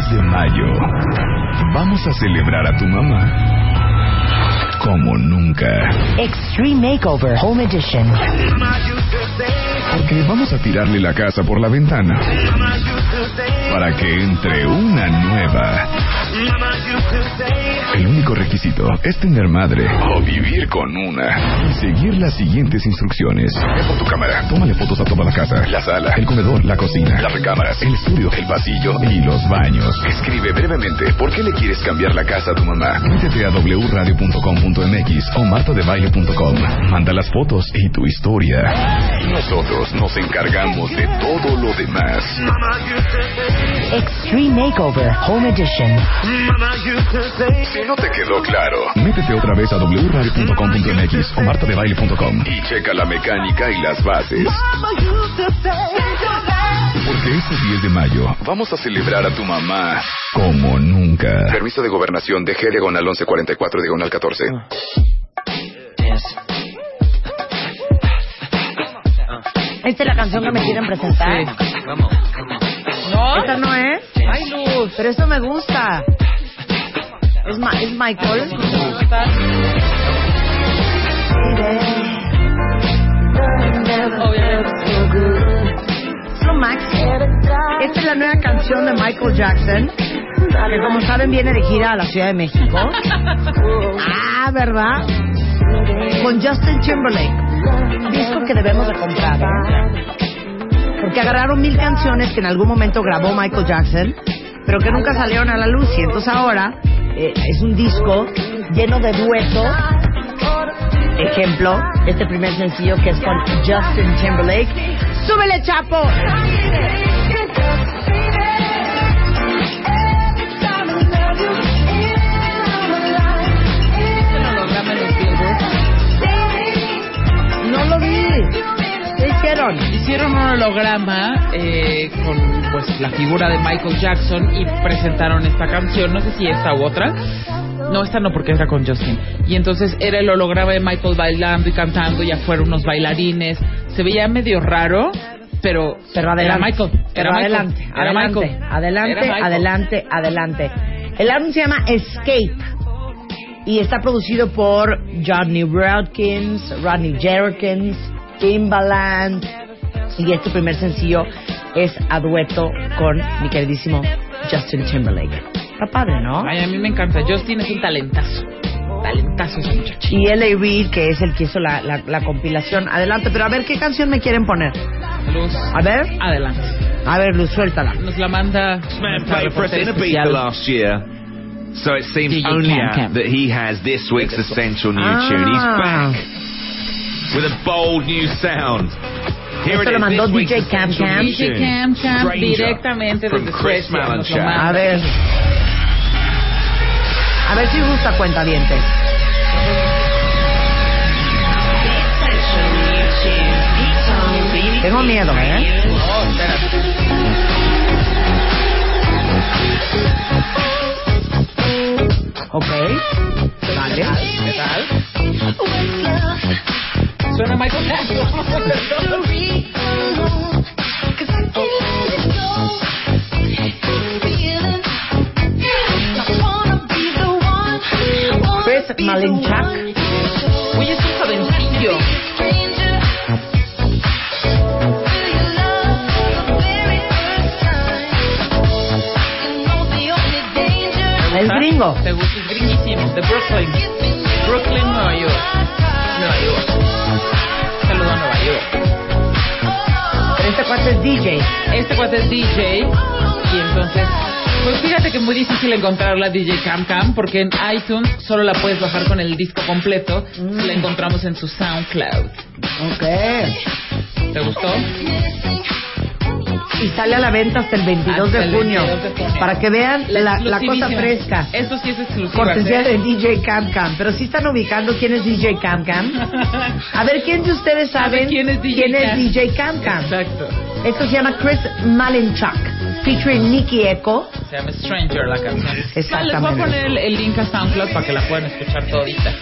10 de mayo vamos a celebrar a tu mamá como nunca. Extreme Makeover Home Edition. Porque vamos a tirarle la casa por la ventana para que entre una nueva. El único requisito es tener madre o vivir con una y seguir las siguientes instrucciones. Ve por tu cámara, tómale fotos a toda la casa, la sala, el comedor, la cocina, las recámaras, el estudio, el pasillo y los baños. Escribe brevemente por qué le quieres cambiar la casa a tu mamá. Métete a wradio.com.mx o martodebaile.com. Manda las fotos y tu historia. Nosotros nos encargamos de todo lo demás. Extreme Makeover Home Edition. Si no te quedó claro, métete otra vez a wradio.com.mx o martadebaile.com y checa la mecánica y las bases. Porque este 10 de mayo vamos a celebrar a tu mamá como nunca. Permiso de gobernación de G diagonal 1144 diagonal 14. ¿Esta es la canción que me quieren presentar? ¿No? ¿Esta no es? Ay, Luz. Pero eso me gusta. ¿Es, Ma- es Michael? Max. Esta es la nueva canción de Michael Jackson, que como saben viene de gira a la Ciudad de México. Ah, ¿verdad? Con Justin Timberlake. Disco que debemos de comprar. ¿eh? Porque agarraron mil canciones que en algún momento grabó Michael Jackson, pero que nunca salieron a la luz. Y entonces ahora eh, es un disco lleno de duetos. Ejemplo, este primer sencillo que es con Justin Timberlake. ¡Súbele, Chapo! No lo vi. ¿Qué hicieron? Hicieron un holograma eh, con pues la figura de Michael Jackson y presentaron esta canción, no sé si esta u otra. No, esta no porque era con Justin. Y entonces era el holograma de Michael bailando y cantando y afuera unos bailarines. Se veía medio raro, pero Pero era adelante. Michael. Pero Era Michael. adelante, Era adelante, Michael. adelante, Era Michael. adelante, adelante. El álbum se llama Escape y está producido por Johnny Rodkins, Rodney Jerkins, Timbaland y este primer sencillo es a dueto con mi queridísimo Justin Timberlake. Está padre, ¿no? Ay, a mí me encanta. Justin es un talentazo. Talentazo ese muchacho. Y L.A. Reid, que es el que hizo la, la, la compilación. Adelante, pero a ver, ¿qué canción me quieren poner? Luz, A ver, adelante. a ver, Luz, suéltala. Nos la manda Man played for us reportera in a beat especial. last year. So it seems DJ only Cam Cam. that he has this week's essential new Ah. tune. He's back with a bold new sound. Esto lo mandó DJ Cam essential Cam. new DJ tune. Cam Cam Stranger directamente desde Chris Suecia. A ver. A ver si gusta cuenta dientes. Tengo miedo, ¿eh? Oh, espérate. Ok. Vale. ¿Qué tal? Suena Michael Jackson. Oye, es un jovencillo. Es gringo. Te gusta, es gringuísimo. De Brooklyn. Brooklyn, Nueva York. Nueva York. Saludo a Nueva York. Pero este cuate es DJ. Este cuate es DJ y entonces, pues fíjate que es muy difícil encontrar la DJ Cam Cam porque en iTunes solo la puedes bajar con el disco completo. Mm. La encontramos en su SoundCloud. Ok. ¿Te gustó? Y sale a la venta hasta el 22 Hasta de el junio. 22 de junio. Para que vean la, la cosa fresca. Esto sí es exclusivo. Cortesía de DJ Cam Cam. Pero sí están ubicando quién es DJ Cam Cam. A ver, ¿quién de ustedes saben ¿Quién es DJ quién es Cam? DJ Cam Cam? Exacto. Esto se llama Chris Malinchak, featuring Nicky Echo. Se llama Stranger la canción. Exactamente. Les voy a poner el, el link a SoundCloud para que la puedan escuchar todita.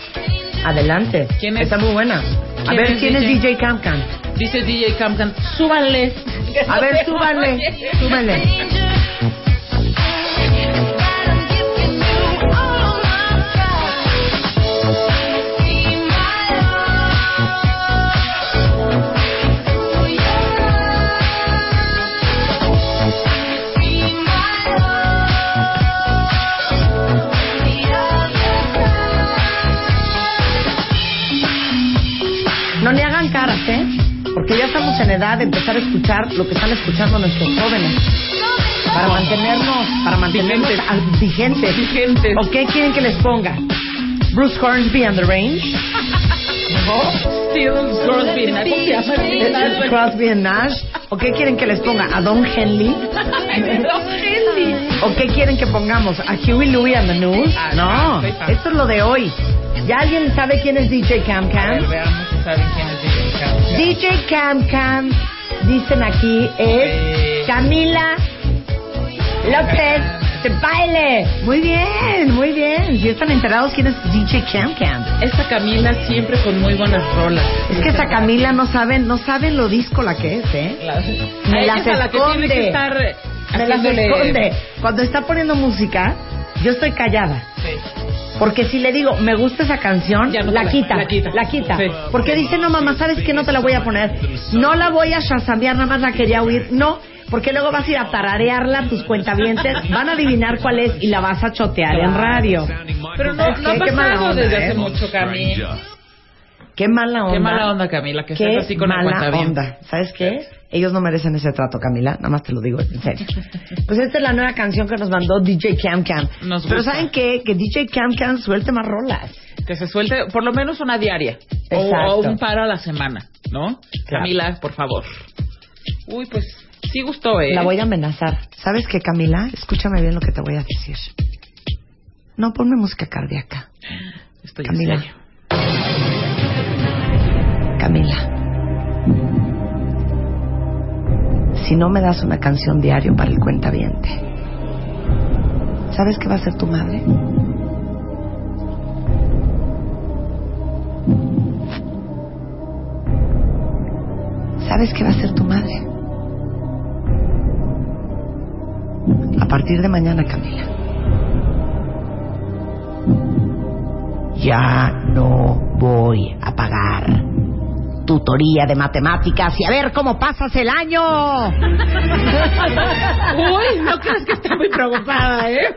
Adelante. ¿Quién es? Está muy buena. A ¿Quién ver, es ¿quién es DJ? DJ Cam Cam? Dice DJ Cam Cam, súbanle. A ver, súbanle, súbanle. Edad empezar a escuchar lo que están escuchando nuestros jóvenes. Para mantenernos, para mantenernos Vigentes. al- vigentes. Vigentes. ¿O qué quieren que les ponga? Bruce Hornsby and the Range. Still Crosby, ¿no? ¿Cómo se llama? Elvis Crosby and Nash. ¿O qué quieren que les ponga? ¿A Don Henley? ¿O qué quieren que pongamos? ¿A Huey Louie and the News? Ah, No, esto es lo de hoy. ¿Ya alguien sabe quién es DJ Cam A ver, Cam? veamos si saben quién es DJ Cam. DJ Cam Cam, dicen aquí, es Eh. Camila López de baile. Muy bien, muy bien. Si están enterados quién es DJ Cam Cam. Esta Camila siempre con muy buenas rolas. Es que esa Camila no saben, no saben lo disco la que es, ¿eh? La- Me a las es a la que tiene esconde. que estar Me las esconde. Cuando está poniendo música, yo estoy callada. Sí. Porque si le digo, me gusta esa canción, no la, quita, la quita. la quita. Sí. Porque dice, no mamá, ¿sabes qué? No te la voy a poner. No la voy a shazamear, nada más la quería oír. No, porque luego vas a ir a tararearla tus cuentavientes, van a adivinar cuál es y la vas a chotear en radio. Pero no, no ha que pasado desde ¿eh? hace mucho, Cami. Qué mala onda. Qué mala onda, Camila, que Qué estás así con mala cuentaviente. onda. ¿Sabes qué? Ellos no merecen ese trato, Camila. Nada más te lo digo en serio. Pues esta es la nueva canción que nos mandó DJ Cam Cam. Nos Pero gusta. ¿saben qué? Que DJ Cam Cam suelte más rolas. Que se suelte por lo menos una diaria. O, Exacto. o un paro a la semana, ¿no? Claro. Camila, por favor. Uy, pues sí gustó, ¿eh? La voy a amenazar. ¿Sabes qué, Camila? Escúchame bien lo que te voy a decir. No, ponme música cardíaca. Estoy Camila. en serio. Camila. Si no me das una canción diario para el cuentaviente, ¿sabes qué va a hacer tu madre? ¿Sabes qué va a hacer tu madre? A partir de mañana, Camila. Ya no voy a pagar tutoría de matemáticas y a ver cómo pasas el año. Uy, no crees que esté muy preocupada, ¿eh?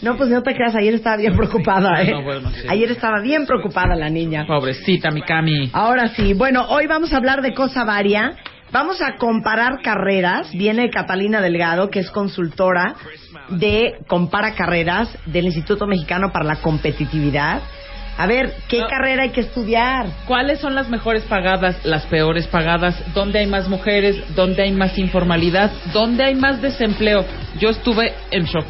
No, pues no te creas, ayer estaba bien preocupada, ¿eh? No, bueno, sí. Ayer estaba bien preocupada la niña. Pobrecita, mi Cami. Ahora sí, bueno, hoy vamos a hablar de cosa varia. Vamos a comparar carreras. Viene Catalina Delgado, que es consultora de Compara Carreras del Instituto Mexicano para la Competitividad. A ver, ¿qué No. carrera hay que estudiar? ¿Cuáles son las mejores pagadas, las peores pagadas? ¿Dónde hay más mujeres? ¿Dónde hay más informalidad? ¿Dónde hay más desempleo? Yo estuve en shock.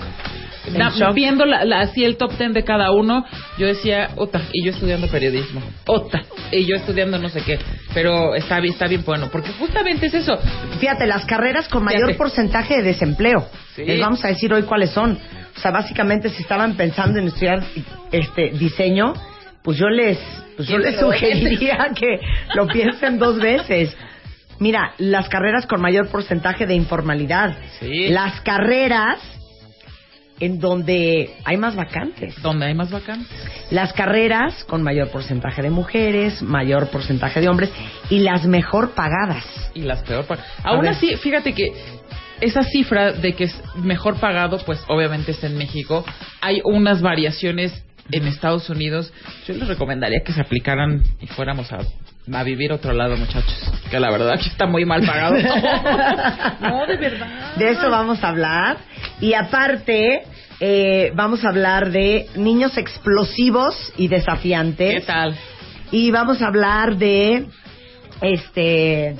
Viendo la, la- así el top ten de cada uno, yo decía, ota, y yo estudiando periodismo, ota, y yo estudiando no sé qué, pero está bien, está bien bueno, porque justamente es eso. Fíjate, las carreras con mayor Fíjate. porcentaje de desempleo. Sí. Les vamos a decir hoy cuáles son. O sea, básicamente si estaban pensando en estudiar este diseño, pues yo les pues yo ¿Quién les sugeriría que lo piensen dos veces. Mira, las carreras con mayor porcentaje de informalidad. Sí. Las carreras en donde hay más vacantes. ¿Dónde hay más vacantes? Las carreras con mayor porcentaje de mujeres, mayor porcentaje de hombres y las mejor pagadas. Y las peor pagadas. Aún ver. así, fíjate que esa cifra de que es mejor pagado, pues obviamente está en México. Hay unas variaciones en Estados Unidos. Yo les recomendaría que se aplicaran y fuéramos a, a vivir a otro lado, muchachos. Que la verdad aquí está muy mal pagado. no, de verdad. De eso vamos a hablar. Y aparte, eh, vamos a hablar de niños explosivos y desafiantes. ¿Qué tal? Y vamos a hablar de, este,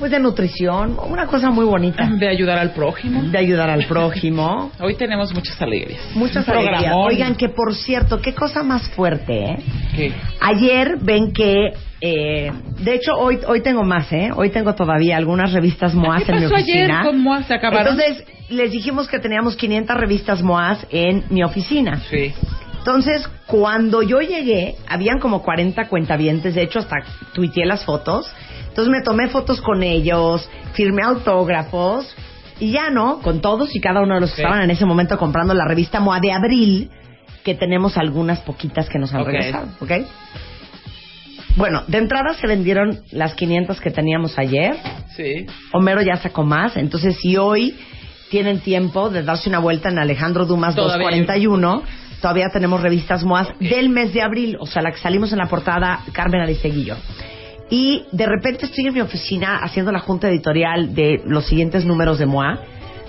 pues de nutrición, una cosa muy bonita. De ayudar al prójimo. De ayudar al prójimo. Hoy tenemos muchas alegrías. Muchas alegrías. Oigan, que por cierto, qué cosa más fuerte, ¿eh? ¿Qué? Ayer ven que, eh, de hecho hoy hoy tengo más, ¿eh? Hoy tengo todavía algunas revistas MOAS ¿Qué en mi pasó ayer? oficina. ¿Cómo se acabaron? Entonces les dijimos que teníamos 500 revistas MOAS en mi oficina. Sí. Entonces, cuando yo llegué, habían como 40 cuentavientes, de hecho hasta tuiteé las fotos. Entonces me tomé fotos con ellos, firmé autógrafos y ya no, con todos y cada uno de los que estaban en ese momento comprando la revista MOA de abril, que tenemos algunas poquitas que nos han Ok. regresado, ¿ok? Bueno, de entrada se vendieron las 500 que teníamos ayer. Sí. Homero ya sacó más, entonces si hoy tienen tiempo de darse una vuelta en Alejandro Dumas Todavía hay- 241, todavía tenemos revistas MOAS del mes de abril, o sea, la que salimos en la portada Carmen Aristeguillo. Y de repente estoy en mi oficina haciendo la junta editorial de los siguientes números de MOA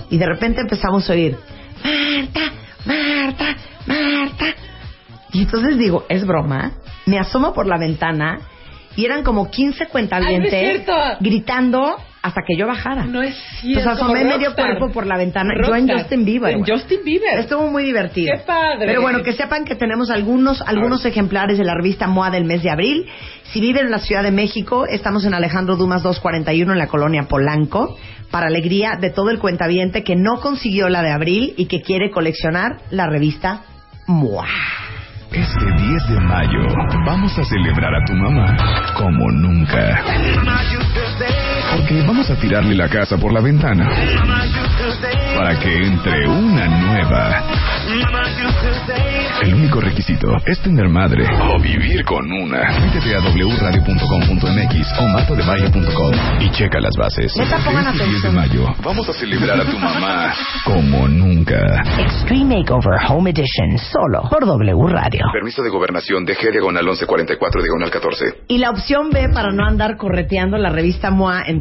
y de repente empezamos a oír, Marta, Marta, Marta. Y entonces digo, es broma. Me asomo por la ventana y eran como 15 cuentavientes Ay, cierto. gritando hasta que yo bajara. No es Pues cierto. asomé medio Rockstar. cuerpo por la ventana. Yo en Rockstar. Justin Bieber. En. Justin Bieber. Estuvo muy divertido. Qué padre. Pero bueno, que sepan que tenemos algunos, algunos ejemplares de la revista MOA del mes de abril. Si viven en la Ciudad de México, estamos en Alejandro Dumas 241 en la colonia Polanco, para alegría de todo el cuentaviente que no consiguió la de abril y que quiere coleccionar la revista MOA. Este 10 de mayo vamos a celebrar a tu mamá como nunca. Porque vamos a tirarle la casa por la ventana para que entre una nueva. El único requisito es tener madre o vivir con una. Métete a wradio.com.mx o martadebaile.com y checa las bases. Neta, pongan Este 10 de mayo vamos a celebrar a tu mamá como nunca. Extreme Makeover Home Edition, solo por W Radio. Permiso de gobernación de G diagonal 1144 diagonal 14. Y la opción B para no andar correteando la revista MOA en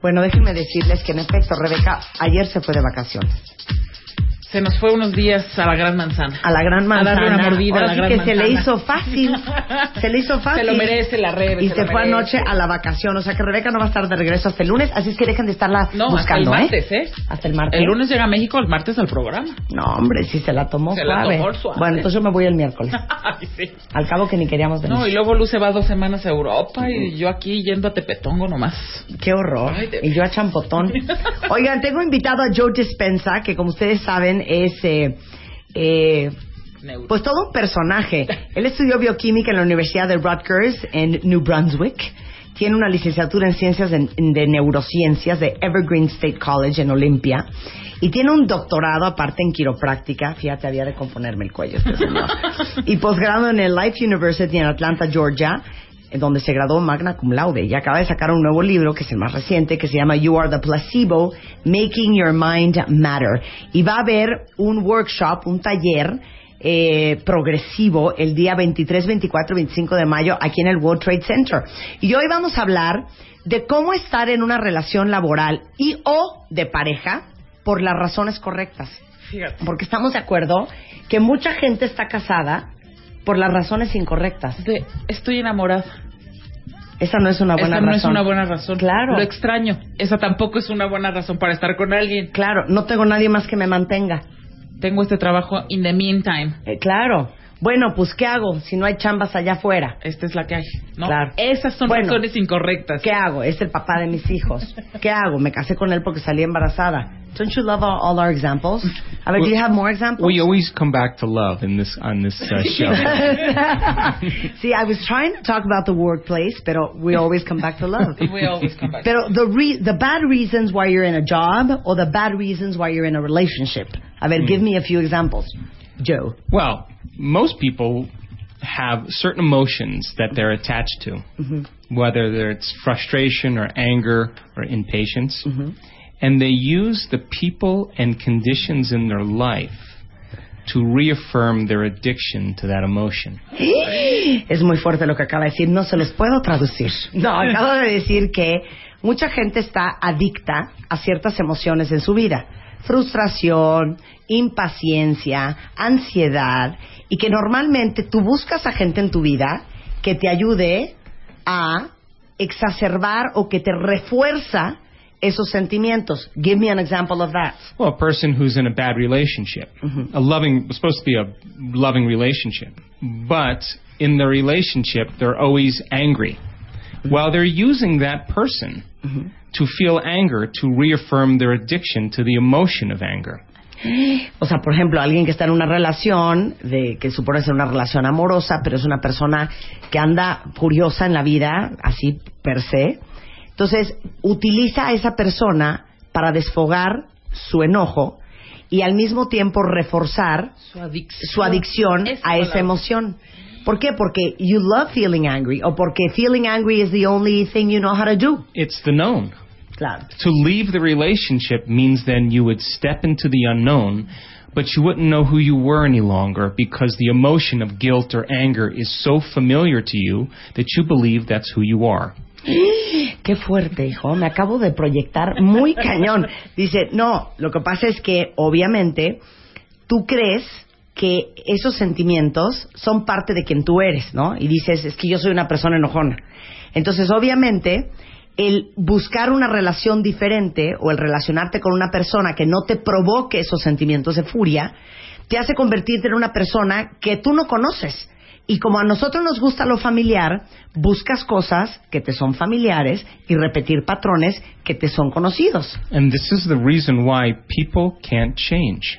Bueno, déjenme decirles que en efecto, Rebeca ayer se fue de vacaciones. Se nos fue unos días a la Gran Manzana. A la gran A manzana. darle una mordida a Ahora la sí gran que se le manzana. hizo fácil. Se le hizo fácil. Se lo merece la Rebe. Y se se fue merece. anoche a la vacación. O sea que Rebeca no va a estar de regreso hasta el lunes. Así es que dejen de estarla No, buscando, hasta el martes, ¿eh? Hasta el martes. El lunes llega a México, el martes al programa. No, hombre, sí se la tomó Se la suave. tomó suave. Bueno, entonces yo me voy el miércoles. Ay, sí. Al cabo que ni queríamos venir. No, y luego Luz se va dos semanas a Europa y yo aquí yendo a Tepetongo nomás. Qué horror. Ay, de y yo a champotón. Oigan, tengo invitado a Joe Dispensa, que como ustedes saben es... eh, eh. Pues todo un personaje. Él estudió bioquímica en la Universidad de Rutgers en New Brunswick. Tiene una licenciatura en ciencias de, de neurociencias de Evergreen State College en Olympia. Y tiene un doctorado aparte en quiropráctica. Fíjate, había de componerme el cuello este señor. y posgrado en el Life University en Atlanta, Georgia, en donde se graduó magna cum laude. Y acaba de sacar un nuevo libro, que es el más reciente, que se llama You Are the Placebo, Making Your Mind Matter. Y va a haber un workshop, un taller eh, progresivo el día 23, 24 y 25 de mayo aquí en el World Trade Center. Y hoy vamos a hablar de cómo estar en una relación laboral y o de pareja por las razones correctas. Fíjate. Porque estamos de acuerdo que mucha gente está casada por las razones incorrectas. De, estoy enamorada. Esa no es una buena Esa no razón. es una buena razón. Claro. Lo extraño. Esa tampoco es una buena razón para estar con alguien. Claro, no tengo nadie más que me mantenga. Tengo este trabajo in the meantime. Eh, claro. Bueno, pues ¿qué hago si no hay chambas allá afuera? Esta es la que hay. ¿no? Claro. Esas son Bueno. razones incorrectas. ¿Qué hago? Es el papá de mis hijos. ¿Qué hago? Me casé con él porque salí embarazada. Don't you love all, all our examples? A ver, do you have more examples? We always come back to love in this on this uh, show. See, I was trying to talk about the workplace, pero we always come back to love. We always come back. Pero the re the bad reasons why you're in a job or the bad reasons why you're in a relationship. A ver, give me a few examples. Joe. well, most people have certain emotions that they're attached to, mm-hmm. whether they're- it's frustration or anger or impatience, mm-hmm. and they use the people and conditions in their life to reaffirm their addiction to that emotion. Es muy fuerte lo que acaba de decir, no se los puedo traducir. No, acabo de decir que mucha gente está adicta a ciertas emociones en su vida. Frustración, impaciencia, ansiedad, y que normalmente tú buscas a gente en tu vida que te ayude a exacerbar o que te refuerza esos sentimientos. Give me an example of that. Well, a person who's in a bad relationship, mm-hmm. a loving, supposed to be a loving relationship, but in the relationship they're always angry. Mm-hmm. Well, they're using that person mm-hmm. To feel anger to reaffirm their addiction to the emotion of anger. O sea, por ejemplo, alguien que está en una relación, de, que supone ser una relación amorosa, pero es una persona que anda furiosa en la vida, así per se. Entonces, utiliza a esa persona para desfogar su enojo y al mismo tiempo reforzar Su adicción. su adicción a esa emoción. ¿Por qué? Porque you love feeling angry o porque feeling angry is the only thing you know how to do. It's the known. Claro. To leave the relationship means then you would step into the unknown, but you wouldn't know who you were any longer because the emotion of guilt or anger is so familiar to you that you believe that's who you are. Qué fuerte, hijo. Me acabo de proyectar muy cañón. Dice, no, lo que pasa es que obviamente tú crees que esos sentimientos son parte de quien tú eres, ¿no? Y dices, es que yo soy una persona enojona. Entonces, obviamente, el buscar una relación diferente o el relacionarte con una persona que no te provoque esos sentimientos de furia, te hace convertirte en una persona que tú no conoces. Y como a nosotros nos gusta lo familiar, buscas cosas que te son familiares y repetir patrones que te son conocidos. And this is the reason why people can't change.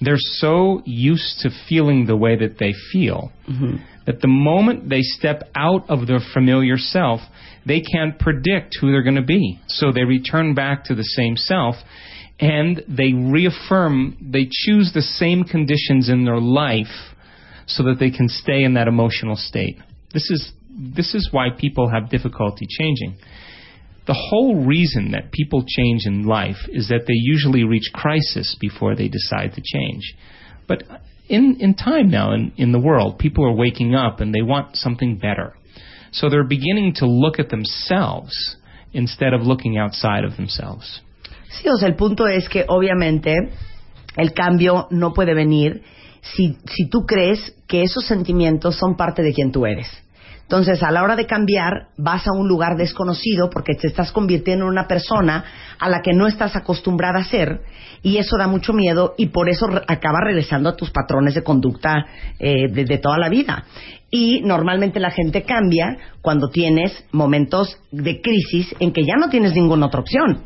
They're so used to feeling the way that they feel mm-hmm. that the moment they step out of their familiar self, they can't predict who they're going to be. So they return back to the same self and they reaffirm, they choose the same conditions in their life so that they can stay in that emotional state. This is, this is why people have difficulty changing. The whole reason that people change in life is that they usually reach crisis before they decide to change. But in, in time now, in, in the world, people are waking up and they want something better. So they're beginning to look at themselves instead of looking outside of themselves. Sí, o sea, el punto es que obviamente el cambio no puede venir si, si tú crees que esos sentimientos son parte de quien tú eres. Entonces, a la hora de cambiar, vas a un lugar desconocido porque te estás convirtiendo en una persona a la que no estás acostumbrada a ser y eso da mucho miedo y por eso acabas regresando a tus patrones de conducta eh, de, toda la vida. Y normalmente la gente cambia cuando tienes momentos de crisis en que ya no tienes ninguna otra opción.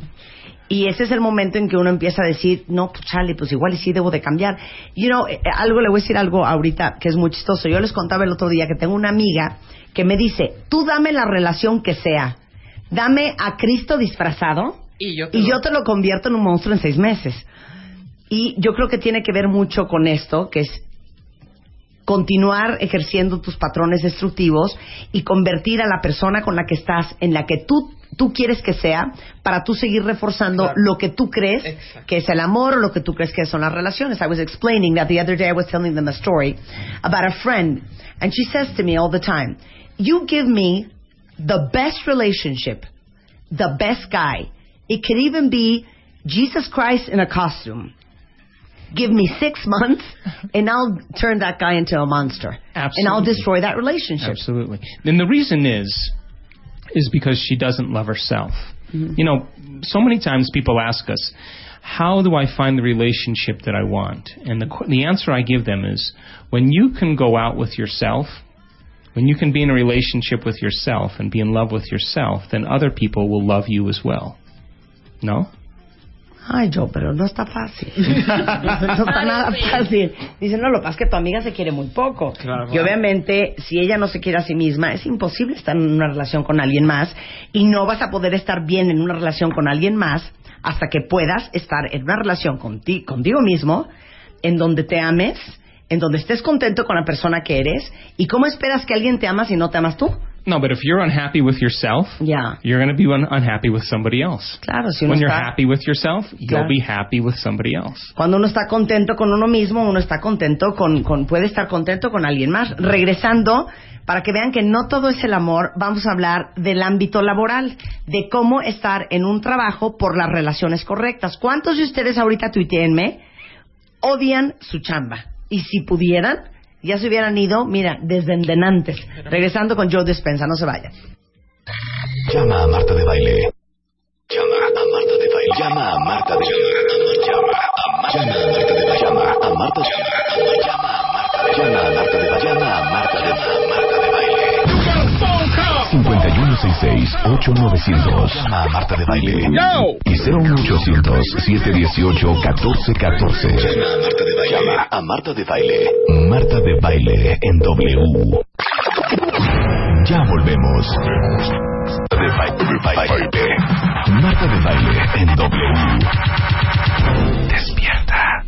Y ese es el momento en que uno empieza a decir, no, pues chale, pues igual sí debo de cambiar. You know, eh, algo, le voy a decir algo ahorita que es muy chistoso. Yo les contaba el otro día que tengo una amiga que me dice, tú dame la relación que sea. Dame a Cristo disfrazado Y yo te y lo- yo te lo convierto en un monstruo en seis meses. Y yo creo que tiene que ver mucho con esto, que es continuar ejerciendo tus patrones destructivos y convertir a la persona con la que estás en la que tú tú quieres que sea para tú seguir reforzando Claro. lo que tú crees Exacto. que es el amor o lo que tú crees que son las relaciones. I was explaining that the other day I was telling them a story about a friend and she says to me all the time, "You give me the best relationship, the best guy. It could even be Jesus Christ in a costume." Give me six months, and I'll turn that guy into a monster, and I'll destroy that relationship. Absolutely. And the reason is, is because she doesn't love herself. Mm-hmm. You know, so many times people ask us, how do I find the relationship that I want? And the, the answer I give them is, when you can go out with yourself, when you can be in a relationship with yourself and be in love with yourself, then other people will love you as well. No? Ay, Joe, pero no está fácil. no está nada fácil. Dice, no, lo que pasa es que tu amiga se quiere muy poco. y obviamente, si ella no se quiere a sí misma, es imposible estar en una relación con alguien más. Y no vas a poder estar bien en una relación con alguien más hasta que puedas estar en una relación conti- contigo mismo, en donde te ames, en donde estés contento con la persona que eres. ¿Y cómo esperas que alguien te ama si no te amas tú? No, but if you're unhappy with yourself, Ya. you're going to be un- unhappy with somebody else. Claro, si uno When you're está... happy with yourself, Claro. you'll be happy with somebody else. Cuando uno está contento con uno mismo, uno está contento con, con- puede estar contento con alguien más. Regresando, para que vean que no todo es el amor, vamos a hablar del ámbito laboral, de cómo estar en un trabajo por las relaciones correctas. ¿Cuántos de ustedes ahorita tuiteenme odian su chamba? Y si pudieran, ya se hubieran ido, mira, desde antes. Regresando con Joe Despensa, no se vayan. Llama a Marta de Baile. Llama a Marta de Baile. Llama a Marta de Baile. Llama a Marta de Baile. Llama a Marta de Baile. Llama a Marta de Baile. Llama a Marta de Baile. Llama a Marta de. 5166-8900. Llama a Marta de Baile. Y 01800-718-1414. Llama a Marta de Baile. Marta de Baile en W. Ya volvemos. de Baile. Marta de Baile en W. Despierta.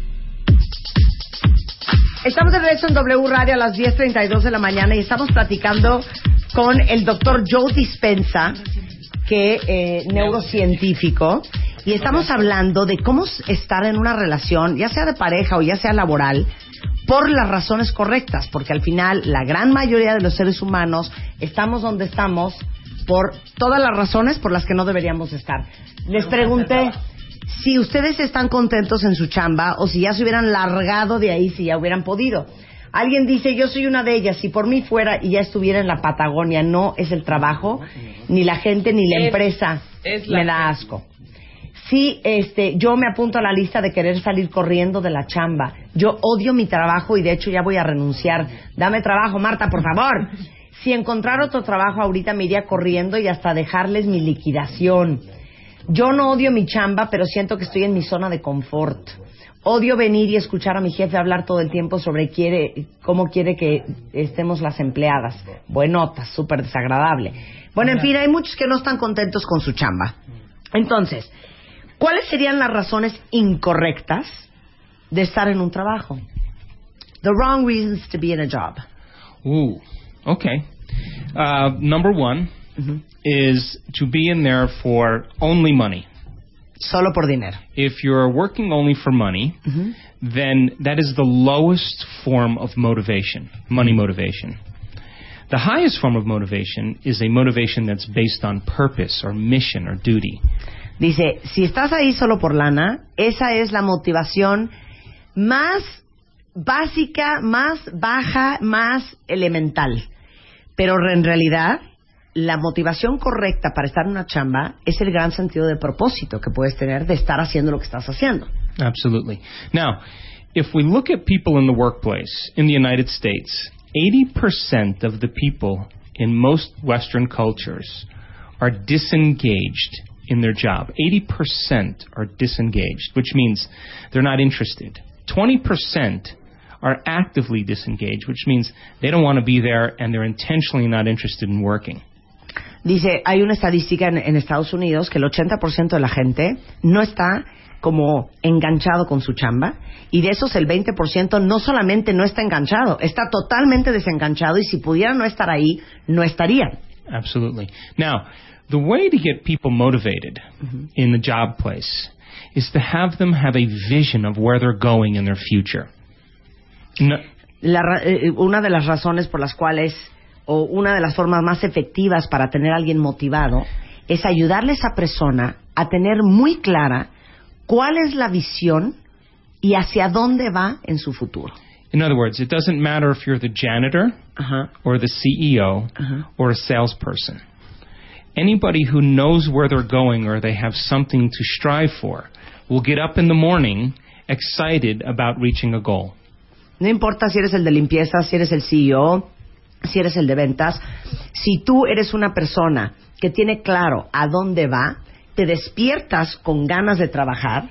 Estamos de regreso en W Radio a las 10.32 de la mañana y estamos platicando con el doctor Joe Dispensa, que eh, neurocientífico, y estamos hablando de cómo estar en una relación, ya sea de pareja o ya sea laboral, por las razones correctas, porque al final la gran mayoría de los seres humanos estamos donde estamos por todas las razones por las que no deberíamos estar. Les pregunté si ustedes están contentos en su chamba o si ya se hubieran largado de ahí si ya hubieran podido. Alguien dice, yo soy una de ellas, si por mí fuera y ya estuviera en la Patagonia, no es el trabajo, ni la gente, ni la Es- empresa. es la Me da asco. Sí, este, yo me apunto a la lista de querer salir corriendo de la chamba. Yo odio mi trabajo y de hecho ya voy a renunciar. Dame trabajo, Marta, por favor. Si encontrar otro trabajo ahorita me iría corriendo y hasta dejarles mi liquidación. Yo no odio mi chamba, pero siento que estoy en mi zona de confort. Odio venir y escuchar a mi jefe hablar todo el tiempo sobre quiere, cómo quiere que estemos las empleadas. Buenota, súper desagradable. Bueno, en fin, hay muchos que no están contentos con su chamba. Entonces, ¿cuáles serían las razones incorrectas de estar en un trabajo? The wrong reasons to be in a job. Ooh, okay. Uh, number one is to be in there for only money. Solo por dinero. If you're working only for money, then that is the lowest form of motivation, money motivation. The highest form of motivation is a motivation that's based on purpose or mission or duty. Dice, si estás ahí solo por lana, esa es la motivación más básica, más baja, más elemental. Pero en realidad, la motivación correcta para estar en una chamba es el gran sentido de propósito que puedes tener de estar haciendo lo que estás haciendo. Absolutely. Now, if we look at people in the workplace in the United States, 80% of the people in most Western cultures are disengaged in their job. 80% are disengaged, which means they're not interested. 20% are actively disengaged, which means they don't want to be there and they're intentionally not interested in working. Dice, hay una estadística en, en Estados Unidos que el 80% de la gente no está como enganchado con su chamba y de esos el 20% no solamente no está enganchado, está totalmente desenganchado y si pudiera no estar ahí, no estarían. Absolutely. Now, the way to get people motivated in the job place is to have them have a vision of where they're going in their future. No, La ra- eh, una de las razones por las cuales o una de las formas más efectivas para tener a alguien motivado es ayudarle a esa persona a tener muy clara cuál es la visión y hacia dónde va en su futuro. in other words, it doesn't matter if you're the janitor or the CEO or a salesperson. Anybody who knows where they're going or they have something to strive for will get up in the morning excited about reaching a goal. No importa si eres el de limpieza, si eres el CEO, si eres el de ventas, si tú eres una persona que tiene claro a dónde va, te despiertas con ganas de trabajar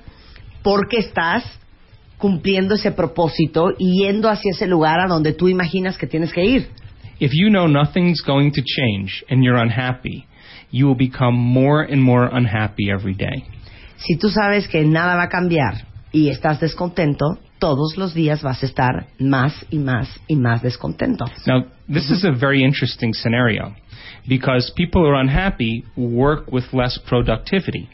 porque estás cumpliendo ese propósito y yendo hacia ese lugar a donde tú imaginas que tienes que ir. If you know nothing's going to change and you're unhappy, you will become more and more unhappy every day. Si tú sabes que nada va a cambiar y estás descontento, todos los días vas a estar más y más y más descontento. Now, this is a very interesting scenario because people who are unhappy work with less productivity.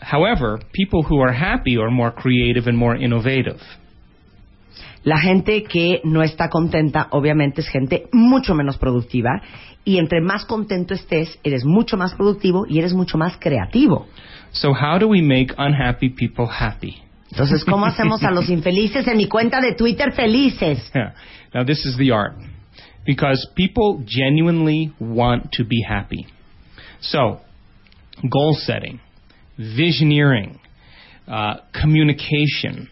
However, people who are happy are more creative and more innovative. La gente que no está contenta, obviamente, es gente mucho menos productiva. Y entre más contento estés, eres mucho más productivo y eres mucho más creativo. So, how do we make unhappy people happy? Entonces, ¿cómo hacemos a los infelices en mi cuenta de Twitter felices? Yeah. Now, this is the art because people genuinely want to be happy. So, goal setting, visioneering, uh, communication,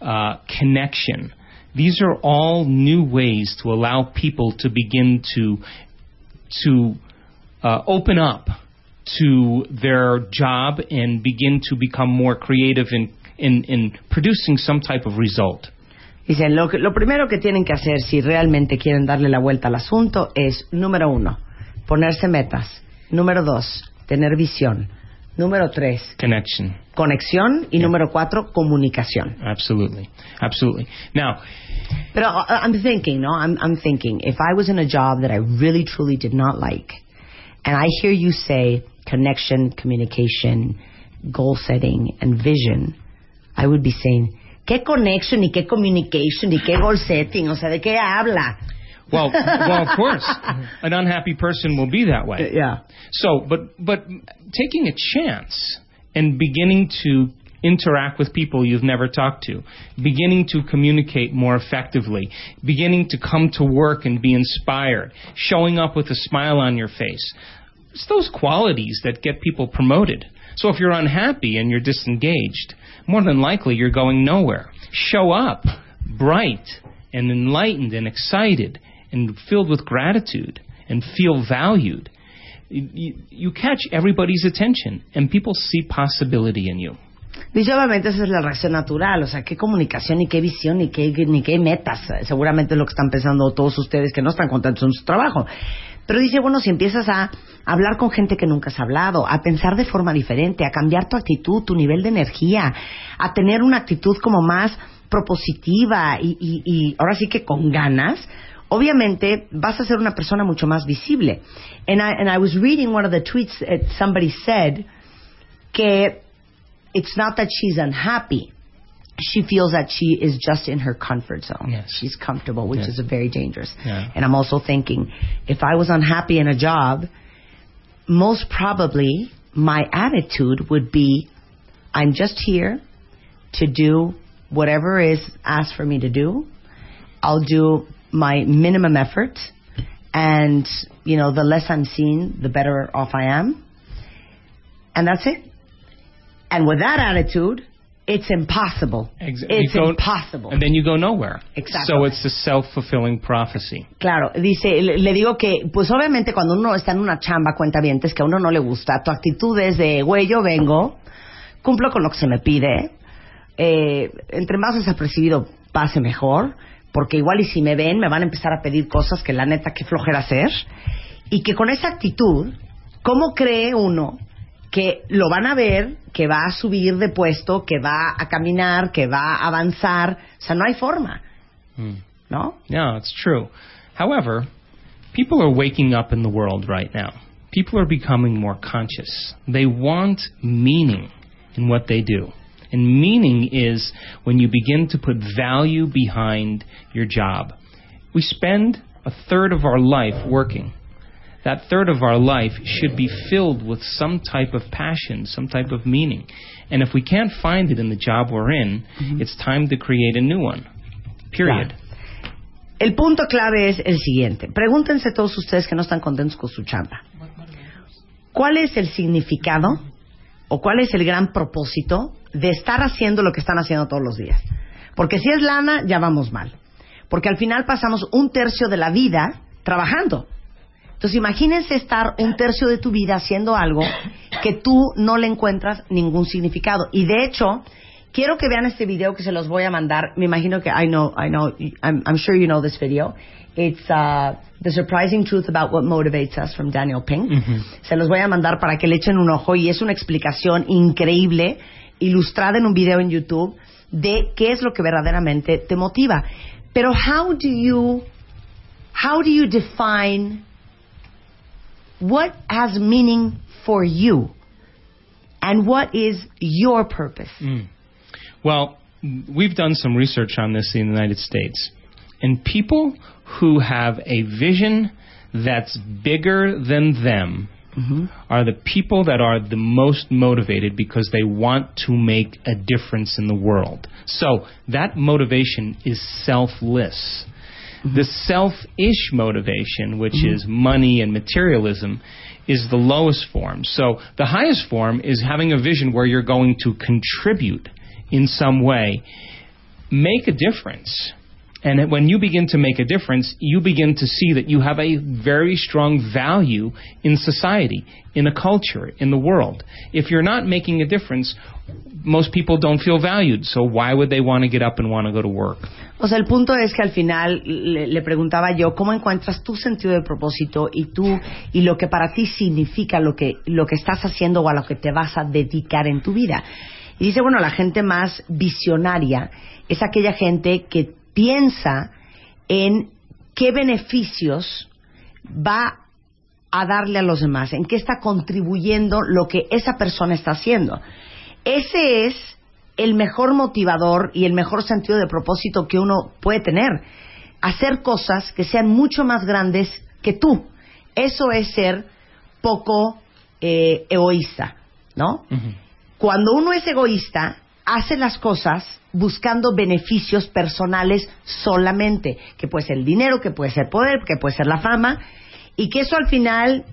uh, connection. These are all new ways to allow people to begin to to uh, open up to their job and begin to become more creative in, in, in producing some type of result. Dicen, lo, que- lo primero que tienen que hacer si realmente quieren darle la vuelta al asunto es, número uno, ponerse metas. Número dos, tener visión. Número tres, Connection. conexión. Y número cuatro, comunicación. Absolutely. Absolutely. Now, Pero uh, I'm thinking, no, I'm, I'm thinking, if I was in a job that I really truly did not like, and I hear you say connection, communication, goal setting, and vision, I would be saying, ¿qué connection y qué communication y qué goal setting? O sea, ¿de qué habla? well, well, of course, an unhappy person will be that way. Yeah. So, but but taking a chance and beginning to interact with people you've never talked to, beginning to communicate more effectively, beginning to come to work and be inspired, showing up with a smile on your face. It's those qualities that get people promoted. So if you're unhappy and you're disengaged, more than likely you're going nowhere. Show up bright and enlightened and excited and filled with gratitude and feel valued. You, you, catch everybody's attention and people see possibility in you. Dice, obviamente esa es la reacción natural, o sea, qué comunicación, ni qué visión, ni qué, ni qué metas. Seguramente es lo que están pensando todos ustedes que no están contentos en su trabajo. Pero dice, bueno, si empiezas a hablar con gente que nunca has hablado, a pensar de forma diferente, a cambiar tu actitud, tu nivel de energía, a tener una actitud como más propositiva y, y, y ahora sí que con ganas, obviamente vas a ser una persona mucho más visible. And I, and I was reading one of the tweets that somebody said que it's not that she's unhappy. She feels that she is just in her comfort zone. Yes. She's comfortable, which Yes. is very dangerous. Yeah. And I'm also thinking, if I was unhappy in a job, most probably my attitude would be, I'm just here to do whatever is asked for me to do. I'll do my minimum effort, and you know, the less I'm seen, the better off I am. And that's it. And with that attitude, it's impossible. Ex- it's go- impossible. And then you go nowhere. Exacto. So it's a self fulfilling prophecy. Claro, dice, le, le digo que, pues obviamente cuando uno está en una chamba, cuenta es que a uno no le gusta, tu actitud es de, güey, yo vengo, cumplo con lo que se me pide, eh, entre más desapercibido pase mejor, porque igual y si me ven me van a empezar a pedir cosas que la neta que flojera hacer, y que con esa actitud, ¿cómo cree uno que lo van a ver, que va a subir de puesto, que va a caminar, que va a avanzar? O sea, no hay forma, Hmm. ¿no? No, it's true. However, people are waking up in the world right now. People are becoming more conscious. They want meaning in what they do. And meaning is when you begin to put value behind your job. We spend a third of our life working. That third of our life should be filled with some type of passion, some type of meaning. And if we can't find it in the job we're in, it's time to create a new one. Period. El punto clave es el siguiente. Pregúntense todos ustedes que no están contentos con su chamba. ¿Cuál es el significado o cuál es el gran propósito de estar haciendo lo que están haciendo todos los días? Porque si es lana, ya vamos mal. Porque al final pasamos un tercio de la vida trabajando. Entonces imagínense estar un tercio de tu vida haciendo algo que tú no le encuentras ningún significado. Y de hecho, quiero que vean este video que se los voy a mandar. Me imagino que I know, I know, I'm, I'm sure you know this video. It's uh, The Surprising Truth About What Motivates Us from Daniel Pink. Se los voy a mandar para que le echen un ojo y es una explicación increíble, ilustrada en un video en YouTube, de qué es lo que verdaderamente te motiva. Pero how do you, how do you define what has meaning for you and what is your purpose? Mm. Well, we've done some research on this in the United States. And people who have a vision that's bigger than them mm-hmm. are the people that are the most motivated because they want to make a difference in the world. So that motivation is selfless. The selfish motivation, which mm-hmm. is money and materialism, is the lowest form. So the highest form is having a vision where you're going to contribute in some way, make a difference. And when you begin to make a difference, you begin to see that you have a very strong value in society, in a culture, in the world. If you're not making a difference, most people don't feel valued. So why would they want to get up and want to go to work? O sea, el punto es que al final le, le preguntaba yo cómo encuentras tu sentido de propósito y tú y lo que para ti significa lo que lo que estás haciendo o a lo que te vas a dedicar en tu vida. Y dice, bueno, la gente más visionaria es aquella gente que piensa en qué beneficios va a darle a los demás, en qué está contribuyendo lo que esa persona está haciendo. Ese es el mejor motivador y el mejor sentido de propósito que uno puede tener. Hacer cosas que sean mucho más grandes que tú. Eso es ser poco eh, egoísta, ¿no? Cuando uno es egoísta, hace las cosas buscando beneficios personales solamente, que puede ser el dinero, que puede ser poder, que puede ser la fama, y que eso al final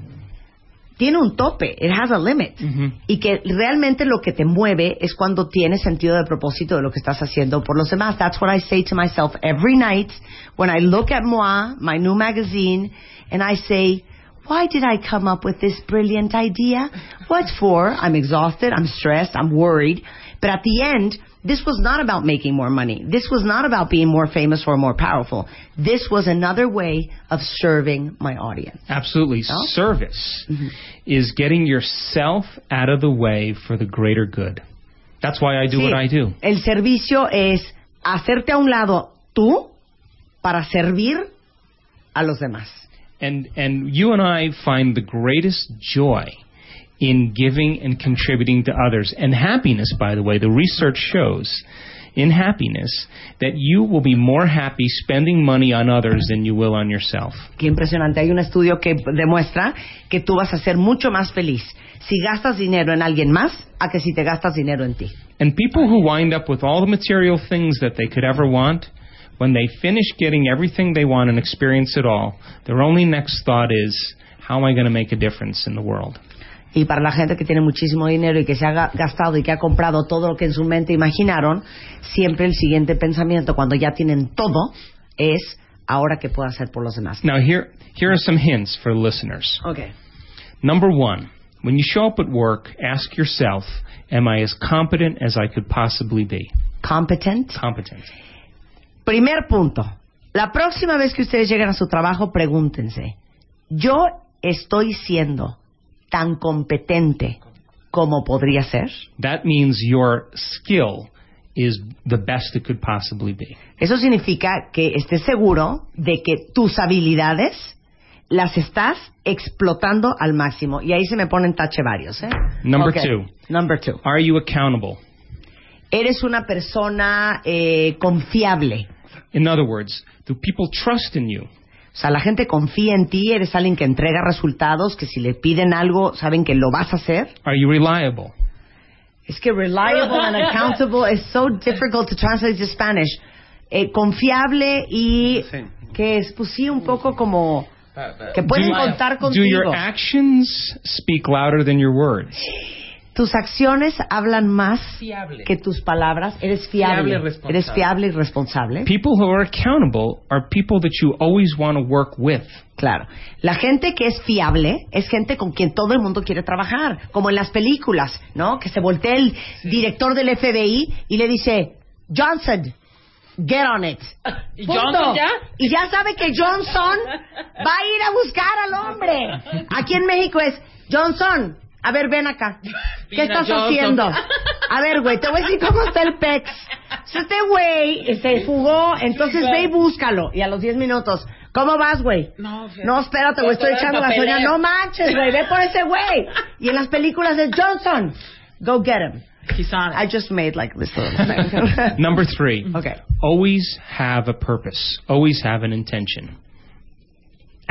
tiene un tope, it has a limit, y que realmente lo que te mueve es cuando tienes sentido de propósito de lo que estás haciendo por los demás. That's what I say to myself every night when I look at Moi, my new magazine, and I say, why did I come up with this brilliant idea? What for? I'm exhausted, I'm stressed, I'm worried. But at the end, this was not about making more money. This was not about being more famous or more powerful. This was another way of serving my audience. Absolutely. Service mm-hmm. is getting yourself out of the way for the greater good. That's why I do Sí, what I do. El servicio es hacerte a un lado tú para servir a los demás. And and you and I find the greatest joy in giving and contributing to others. And happiness, by the way, the research shows in happiness that you will be more happy spending money on others than you will on yourself. Qué impresionante. Hay un estudio que demuestra que tú vas a ser mucho más feliz si gastas dinero en alguien más a que si te gastas dinero en ti. And people who wind up with all the material things that they could ever want, when they finish getting everything they want and experience it all, their only next thought is, how am I going to make a difference in the world? Y para la gente que tiene muchísimo dinero y que se ha ga- gastado y que ha comprado todo lo que en su mente imaginaron, siempre el siguiente pensamiento cuando ya tienen todo es ahora qué puedo hacer por los demás. Now, here, here are some hints for listeners. Okay. Number one, when you show up at work, ask yourself, am I as competent as I could possibly be? Competent. Competent. Primer punto. La próxima vez que ustedes lleguen a su trabajo, pregúntense, ¿yo estoy siendo tan competente como podría ser? That means your skill is the best it could possibly be. Eso significa que estés seguro de que tus habilidades las estás explotando al máximo. Y ahí se me ponen tache varios. ¿eh? Number Ok. two. Number two. Are you accountable? Eres una persona eh, confiable. In other words, do people trust in you? O sea, la gente confía en ti, eres alguien que entrega resultados, que si le piden algo, saben que lo vas a hacer. Are you reliable? Es que reliable and accountable is so difficult to translate to Spanish. Eh, confiable y que es, pues sí, un poco como que pueden do, contar do your contigo. actions speak louder than your words? Tus acciones hablan más Fiable. que tus palabras. Eres fiable. Fiable y responsable. Eres fiable y responsable. People who are accountable are people that you always want to work with. Claro. La gente que es fiable es gente con quien todo el mundo quiere trabajar, como en las películas, ¿no? Que se voltea el director del FBI y le dice, Johnson, get on it. ¿Y Punto. Johnson ya? Y ya sabe que Johnson va a ir a buscar al hombre. Aquí en México es, Johnson, a ver, ven acá. ¿Qué estás haciendo? A ver, güey, te voy a decir cómo está el PEX. Si este güey se fugó, entonces ve y búscalo. Y a los 10 minutos, ¿cómo vas, güey? No, No, espérate, güey, estoy echando papeleo. gasolina. No manches, güey, ve por ese güey. Y en las películas de Johnson, go get him. He's on it. I just made like this little thing. Number three, okay. always have a purpose. Always have an intention.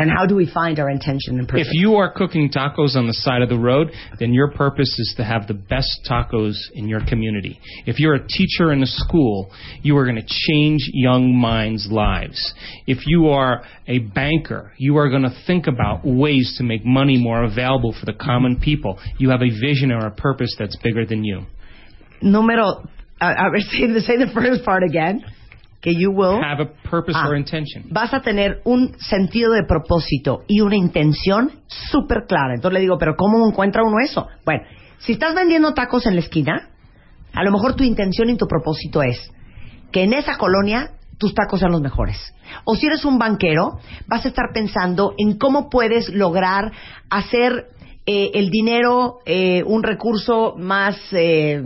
And how do we find our intention and purpose? If you are cooking tacos on the side of the road, then your purpose is to have the best tacos in your community. If you're a teacher in a school, you are going to change young minds' lives. If you are a banker, you are going to think about ways to make money more available for the common people. You have a vision or a purpose that's bigger than you. A, a ver, say the, say the first part again. Que you will. Have a purpose Ah. or intention. vas a tener un sentido de propósito y una intención súper clara. Entonces le digo, pero ¿cómo encuentra uno eso? Bueno, si estás vendiendo tacos en la esquina, a lo mejor tu intención y tu propósito es que en esa colonia tus tacos sean los mejores. O si eres un banquero, vas a estar pensando en cómo puedes lograr hacer eh, el dinero eh, un recurso más eh,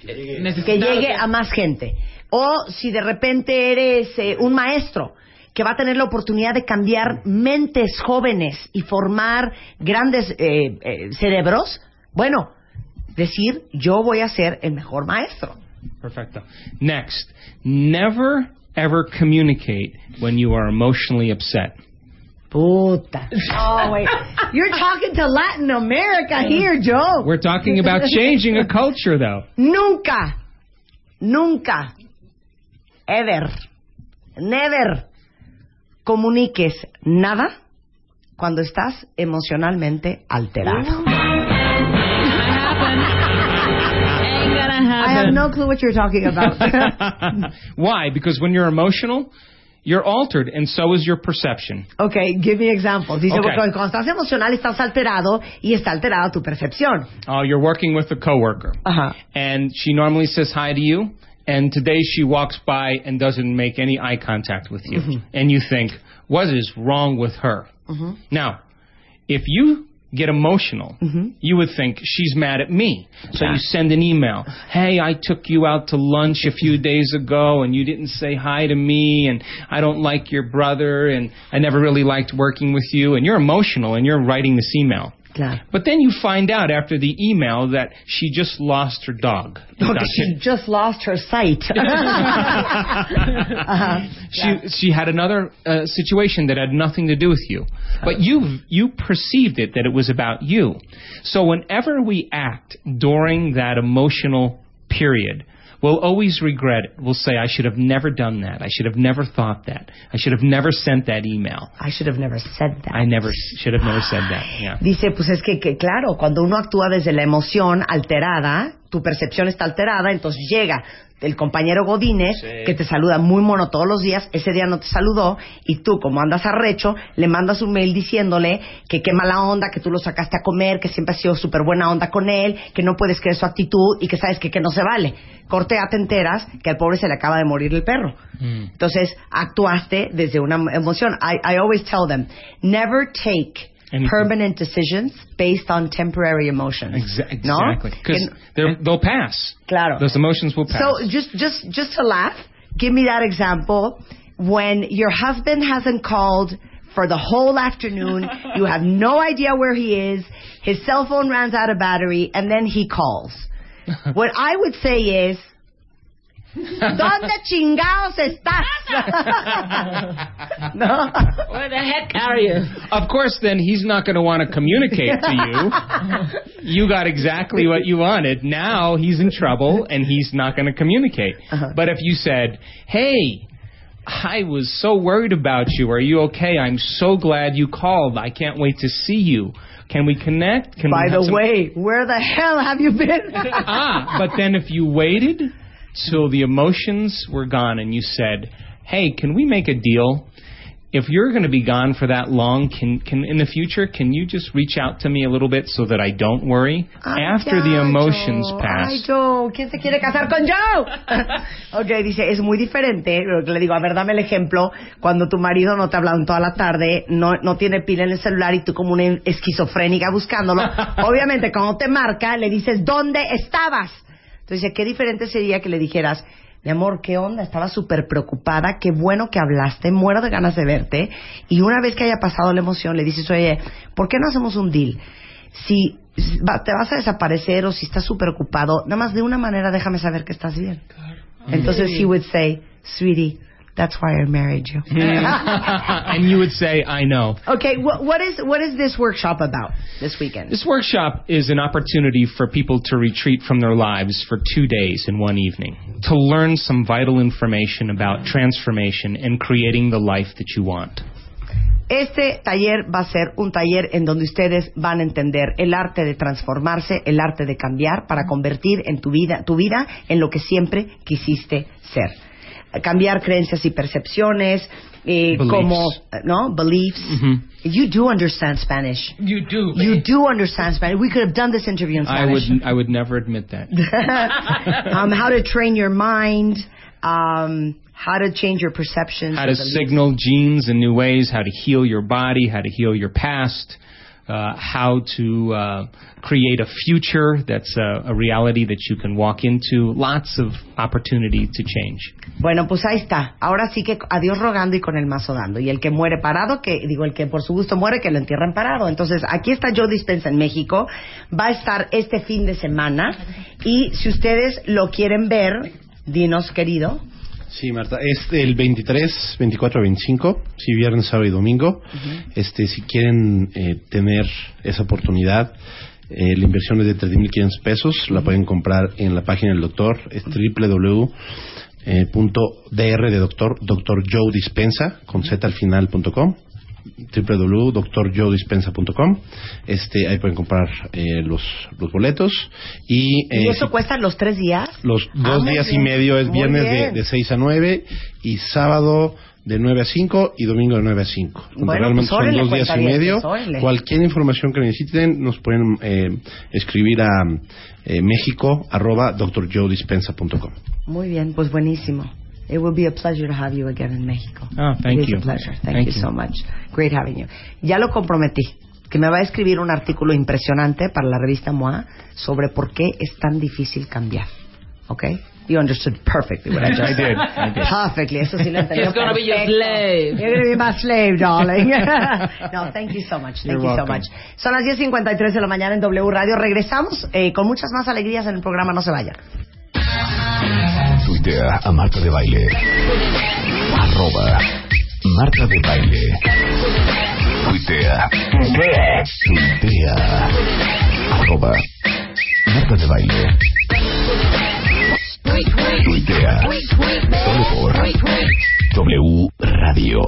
que llegue a más gente. O si de repente eres eh, un maestro que va a tener la oportunidad de cambiar mentes jóvenes y formar grandes eh, eh, cerebros, bueno, decir yo voy a ser el mejor maestro. Perfecto. Next, never ever communicate when you are emotionally upset. Puta. Oh, wait. You're talking to Latin America here, Joe. We're talking about changing a culture, though. Nunca, nunca, ever, never comuniques nada cuando estás emocionalmente alterado. I have no clue what you're talking about. Why? Because when you're emotional, you're altered, and so is your perception. okay, give me examples. Dice, Okay. porque cuando estás emocional estás alterado y está alterada tu percepción. Uh, you're working with a coworker, Ajá. and she normally says hi to you, and today she walks by and doesn't make any eye contact with you, mm-hmm. and you think, what is wrong with her? Mm-hmm. Now, if you get emotional, mm-hmm. you would think she's mad at me. So you send an email. Hey, I took you out to lunch a few days ago and you didn't say hi to me and I don't like your brother and I never really liked working with you and you're emotional and you're writing this email. Claro. But then you find out after the email that she just lost her dog. She just lost her sight. Ajá. she she had another uh, situation that had nothing to do with you, but you you perceived it that it was about you. So whenever we act during that emotional period, we'll always regret it. We'll say, "I should have never done that. I should have never thought that. I should have never sent that email. I should have never said that. I never should have never said that." Yeah. Dice, pues es que, que, claro, cuando uno actúa desde la emoción alterada, tu percepción está alterada, entonces llega el compañero Godínez, Sí. que te saluda muy mono todos los días, ese día no te saludó, y tú, como andas arrecho, le mandas un mail diciéndole que qué mala onda, que tú lo sacaste a comer, que siempre has sido súper buena onda con él, que no puedes creer su actitud y que sabes que, que no se vale. Cortea, te enteras que al pobre se le acaba de morir el perro. Entonces, actuaste desde una emoción. I, I always tell them, never take Anything. permanent decisions based on temporary emotions. Exa- ¿No? exactly. Because they'll pass. Claro. Those emotions will pass. So just just just to laugh, give me that example when your husband hasn't called for the whole afternoon, you have no idea where he is, his cell phone runs out of battery, and then he calls. What I would say is, ¿Dónde chingados estás? no. Where the heck are you? Of course, then he's not going to want to communicate to you. You got exactly what you wanted. Now he's in trouble and he's not going to communicate. Uh-huh. But if you said, hey, I was so worried about you. Are you okay? I'm so glad you called. I can't wait to see you. Can we connect? Can By we the some- way, where the hell have you been? ah, but then if you waited till the emotions were gone and you said, "Hey, can we make a deal? If you're going to be gone for that long, can can in the future can you just reach out to me a little bit so that I don't worry Ay, after the ya, emotions Joe. pass?" Ay, Joe, ¿quién se quiere casar con Joe? ok, dice, es muy diferente. Lo que le digo, a ver, dame el ejemplo. Cuando tu marido no te ha hablado en toda la tarde, no, no tiene pila en el celular y tú como una esquizofrénica buscándolo. Obviamente, cuando te marca, le dices, ¿dónde estabas? Entonces, dice, qué diferente sería que le dijeras, mi amor, ¿qué onda? Estaba súper preocupada, qué bueno que hablaste, muero de ganas de verte. Y una vez que haya pasado la emoción, le dices, oye, ¿por qué no hacemos un deal? Si te vas a desaparecer o si estás súper ocupado, nada más de una manera déjame saber que estás bien. Entonces he would say, sweetie, that's why I married you. Hmm. and you would say, "I know." okay, what, what is what is this workshop about this weekend? This workshop is an opportunity for people to retreat from their lives for two days and one evening to learn some vital information about transformation and creating the life that you want. Este taller va a ser un taller en donde ustedes van a entender el arte de transformarse, el arte de cambiar para convertir en tu vida, tu vida en lo que siempre quisiste ser. Cambiar creencias y percepciones, eh, Beliefs. como, no, beliefs. Mhm. You do understand Spanish. You do. You do understand Spanish. We could have done this interview in Spanish. I would Spanish. I would never admit that. um, how to train your mind, um, how to change your perceptions. how to signal genes in new ways, how to heal your body, how to heal your past, uh, how to uh, create a future that's a, a reality that you can walk into. Lots of opportunity to change. Bueno, pues ahí está. Ahora sí que a Dios rogando y con el mazo dando. Y el que muere parado, que digo, el que por su gusto muere, que lo entierren parado. Entonces, aquí está Joe Dispensa en México. Va a estar este fin de semana. Y si ustedes lo quieren ver, dinos, querido. Sí, Marta, es el 23, 24, 25, sí, viernes, sábado y domingo. Este, si quieren eh, tener esa oportunidad, eh, la inversión es de 3.500 pesos, la pueden comprar en la página del doctor, es www. eh, punto dr de doctor, doctor Joe Dispensa, con z al final punto com www.drjoedispensa.com este ahí pueden comprar eh, los los boletos y, ¿Y eh, eso si- cuesta los tres días? los Ah, dos días y medio es viernes de, de 6 a 9 y sábado de 9 a 5 y domingo de 9 a 5. Bueno, Realmente pues órale, son dos días y medio. Cualquier información que necesiten nos pueden eh, escribir a eh, México arroba. Muy bien, pues buenísimo. It will be a pleasure to have you again in Mexico. Oh, thank It is you. a pleasure. Thank, Thank you, you. so much. Great having you. Ya lo comprometí, que me va a escribir un artículo impresionante para la revista MOA sobre por qué es tan difícil cambiar. Okay? You understood perfectly what I just I said. did, I did. Perfectly. Eso sí lo entendí. He's gonna be your slave. You're going to be my slave, darling. no, thank you so much. Thank You're you so much. Son las 10.53 de la mañana en W Radio. Regresamos eh, con muchas más alegrías en el programa. No se vayan. Tuitea a Marta de Baile. Arroba Marta de Baile. Tuitea. Tuitea. Arroba Marta de Baile. Tuitea. Solo por W Radio.